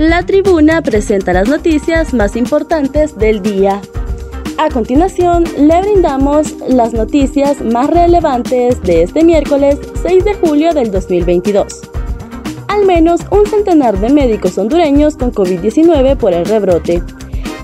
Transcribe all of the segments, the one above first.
La tribuna presenta las noticias más importantes del día. A continuación, le brindamos las noticias más relevantes de este miércoles 6 de julio del 2022. Al menos un centenar de médicos hondureños con COVID-19 por el rebrote.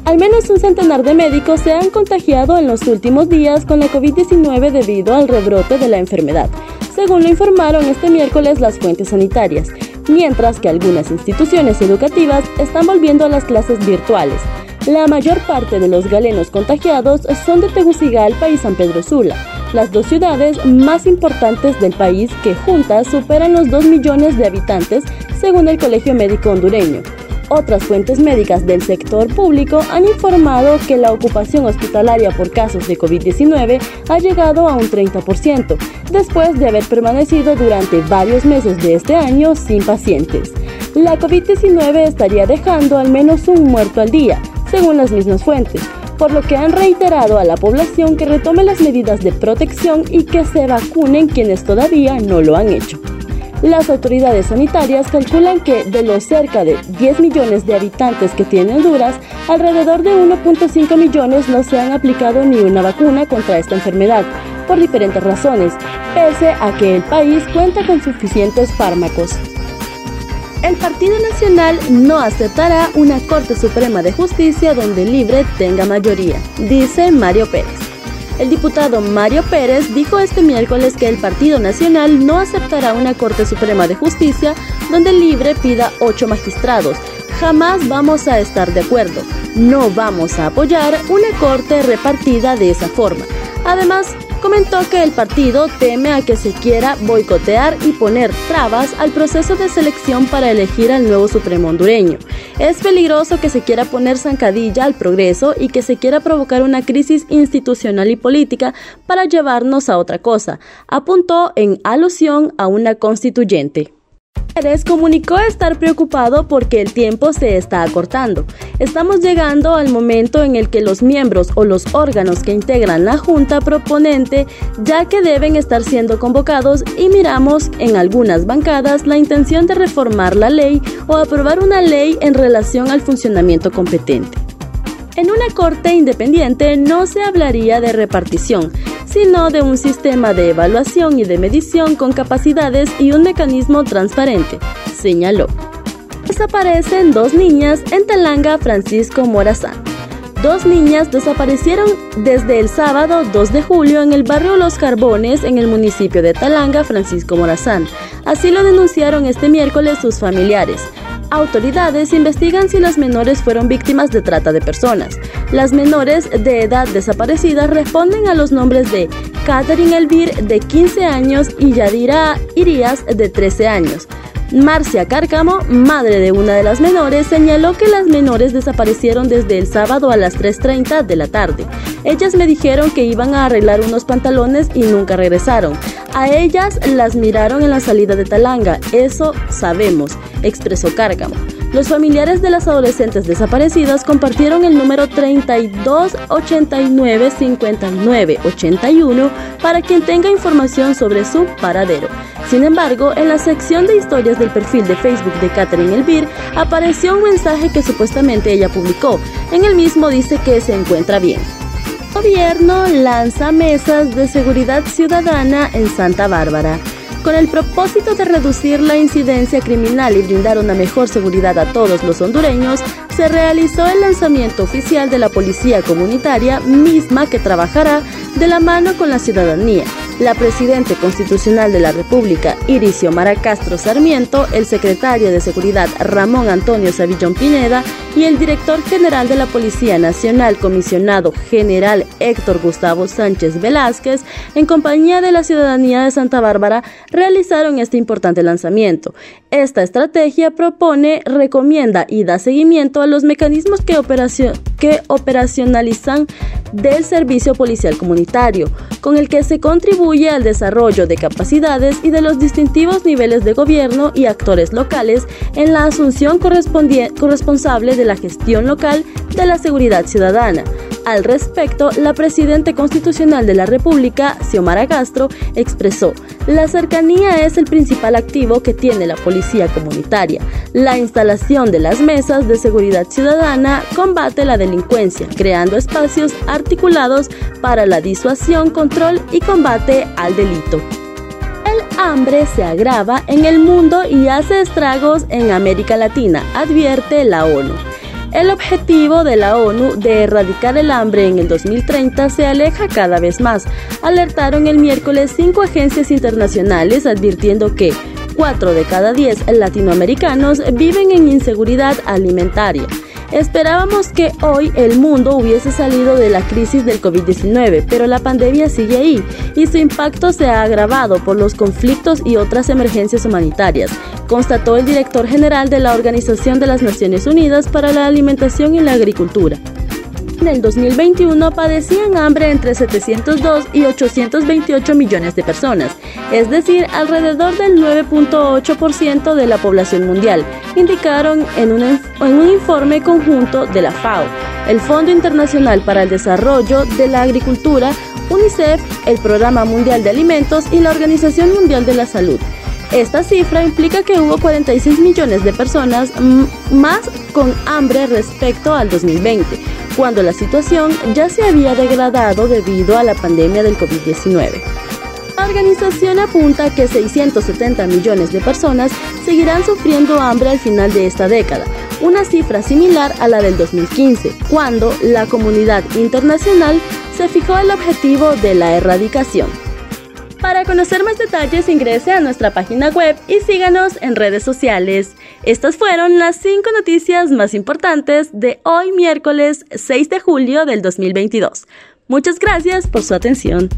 Al menos un centenar de médicos se han contagiado en los últimos días con la COVID-19 debido al rebrote de la enfermedad, según lo informaron este miércoles las fuentes sanitarias, mientras que algunas instituciones educativas están volviendo a las clases virtuales. La mayor parte de los galenos contagiados son de Tegucigalpa y San Pedro Sula, las dos ciudades más importantes del país que juntas superan los 2 millones de habitantes, según el Colegio Médico Hondureño. Otras fuentes médicas del sector público han informado que la ocupación hospitalaria por casos de COVID-19 ha llegado a un 30%, después de haber permanecido durante varios meses de este año sin pacientes. La COVID-19 estaría dejando al menos un muerto al día, según las mismas fuentes, por lo que han reiterado a la población que retome las medidas de protección y que se vacunen quienes todavía no lo han hecho. Las autoridades sanitarias calculan que de los cerca de 10 millones de habitantes que tiene Honduras, alrededor de 1.5 millones no se han aplicado ni una vacuna contra esta enfermedad, por diferentes razones, pese a que el país cuenta con suficientes fármacos el Partido Nacional no aceptará una Corte Suprema de Justicia donde Libre tenga mayoría, dice Mario Pérez. El diputado Mario Pérez dijo este miércoles que el Partido Nacional no aceptará una Corte Suprema de Justicia donde Libre pida ocho magistrados. Jamás vamos a estar de acuerdo. No vamos a apoyar una Corte repartida de esa forma. Además, comentó que el partido teme a que se quiera boicotear y poner trabas al proceso de selección para elegir al nuevo Supremo hondureño. Es peligroso que se quiera poner zancadilla al progreso y que se quiera provocar una crisis institucional y política para llevarnos a otra cosa, apuntó en alusión a una constituyente. Pérez comunicó estar preocupado porque el tiempo se está acortando. Estamos llegando al momento en el que los miembros o los órganos que integran la Junta proponente ya que deben estar siendo convocados y miramos en algunas bancadas la intención de reformar la ley o aprobar una ley en relación al funcionamiento competente. En una corte independiente no se hablaría de repartición, sino de un sistema de evaluación y de medición con capacidades y un mecanismo transparente, señaló. Desaparecen dos niñas en Talanga Francisco Morazán. Dos niñas desaparecieron desde el sábado 2 de julio en el barrio Los Carbones en el municipio de Talanga Francisco Morazán. Así lo denunciaron este miércoles sus familiares. Autoridades investigan si las menores fueron víctimas de trata de personas. Las menores de edad desaparecidas responden a los nombres de Catherine Elvir, de 15 años, y Yadira Irías, de 13 años. Marcia Cárcamo, madre de una de las menores, señaló que las menores desaparecieron desde el sábado a las 3.30 de la tarde. Ellas me dijeron que iban a arreglar unos pantalones y nunca regresaron. A ellas las miraron en la salida de Talanga, eso sabemos, expresó Cárcamo. Los familiares de las adolescentes desaparecidas compartieron el número 32895981 para quien tenga información sobre su paradero. Sin embargo, en la sección de historias del perfil de Facebook de Catherine Elvir apareció un mensaje que supuestamente ella publicó. En el mismo dice que se encuentra bien. Gobierno lanza mesas de seguridad ciudadana en Santa Bárbara. Con el propósito de reducir la incidencia criminal y brindar una mejor seguridad a todos los hondureños, se realizó el lanzamiento oficial de la Policía Comunitaria, misma que trabajará de la mano con la ciudadanía la Presidente Constitucional de la República, Iricio Maracastro Sarmiento, el secretario de Seguridad, Ramón Antonio Savillón Pineda, y el director general de la Policía Nacional, comisionado general Héctor Gustavo Sánchez Velázquez, en compañía de la ciudadanía de Santa Bárbara, realizaron este importante lanzamiento. Esta estrategia propone, recomienda y da seguimiento a los mecanismos que, que operacionalizan del servicio policial comunitario, con el que se contribuye al desarrollo de capacidades y de los distintivos niveles de gobierno y actores locales en la asunción corresponsable de la gestión local de la seguridad ciudadana. Al respecto, la Presidenta Constitucional de la República, Xiomara Castro, expresó, la cercanía es el principal activo que tiene la policía comunitaria. La instalación de las mesas de seguridad ciudadana combate la delincuencia, creando espacios articulados para la disuasión, control y combate al delito. El hambre se agrava en el mundo y hace estragos en América Latina, advierte la ONU. El objetivo de la ONU de erradicar el hambre en el 2030 se aleja cada vez más, alertaron el miércoles cinco agencias internacionales advirtiendo que 4 de cada 10 latinoamericanos viven en inseguridad alimentaria. Esperábamos que hoy el mundo hubiese salido de la crisis del COVID-19, pero la pandemia sigue ahí y su impacto se ha agravado por los conflictos y otras emergencias humanitarias, constató el director general de la Organización de las Naciones Unidas para la Alimentación y la Agricultura en el 2021 padecían hambre entre 702 y 828 millones de personas, es decir, alrededor del 9.8% de la población mundial, indicaron en un, en un informe conjunto de la FAO, el Fondo Internacional para el Desarrollo de la Agricultura, UNICEF, el Programa Mundial de Alimentos y la Organización Mundial de la Salud. Esta cifra implica que hubo 46 millones de personas más con hambre respecto al 2020, cuando la situación ya se había degradado debido a la pandemia del COVID-19. La organización apunta que 670 millones de personas seguirán sufriendo hambre al final de esta década, una cifra similar a la del 2015, cuando la comunidad internacional se fijó el objetivo de la erradicación. Para conocer más detalles ingrese a nuestra página web y síganos en redes sociales. Estas fueron las cinco noticias más importantes de hoy miércoles 6 de julio del 2022. Muchas gracias por su atención.